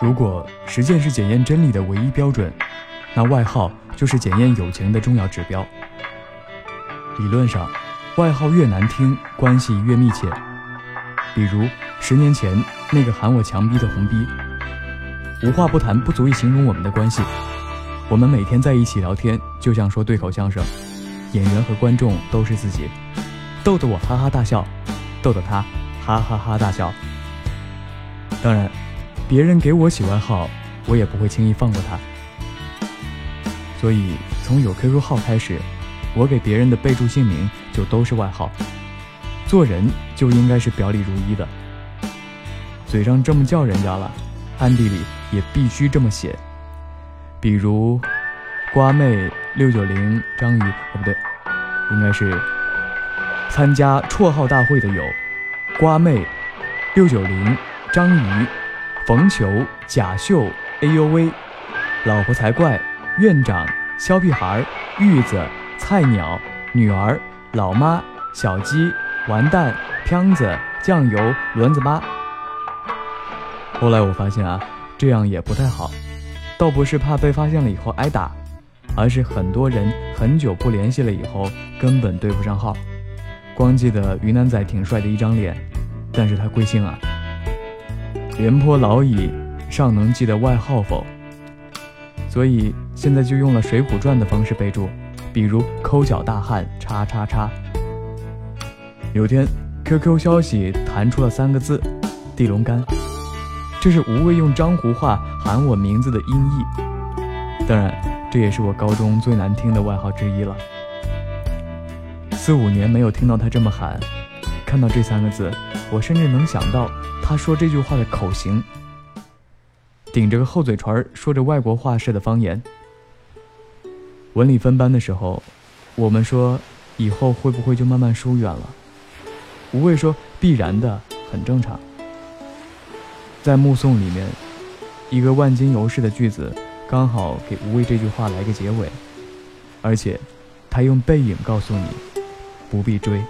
如果实践是检验真理的唯一标准，那外号就是检验友情的重要指标。理论上，外号越难听，关系越密切。比如十年前那个喊我强逼的红逼，无话不谈不足以形容我们的关系。我们每天在一起聊天，就像说对口相声，演员和观众都是自己，逗得我哈哈大笑，逗得他哈哈哈大笑。当然，别人给我起外号，我也不会轻易放过他。所以从有 QQ 号开始，我给别人的备注姓名就都是外号。做人就应该是表里如一的，嘴上这么叫人家了，暗地里也必须这么写。比如，瓜妹六九零章鱼，哦不对，应该是参加绰号大会的有瓜妹六九零章鱼、冯球、贾秀、哎呦喂、老婆才怪、院长、肖屁孩、玉子、菜鸟、女儿、老妈、小鸡。完蛋，飘子，酱油，轮子妈。后来我发现啊，这样也不太好，倒不是怕被发现了以后挨打，而是很多人很久不联系了以后根本对不上号，光记得云南仔挺帅的一张脸，但是他贵姓啊？廉颇老矣，尚能记得外号否？所以现在就用了《水浒传》的方式备注，比如抠脚大汉叉叉叉。有天，QQ 消息弹出了三个字“地龙干”，这是吴畏用江湖话喊我名字的音译。当然，这也是我高中最难听的外号之一了。四五年没有听到他这么喊，看到这三个字，我甚至能想到他说这句话的口型，顶着个厚嘴唇说着外国话式的方言。文理分班的时候，我们说以后会不会就慢慢疏远了？无畏说：“必然的，很正常。”在目送里面，一个万金油式的句子，刚好给无畏这句话来个结尾，而且，他用背影告诉你，不必追。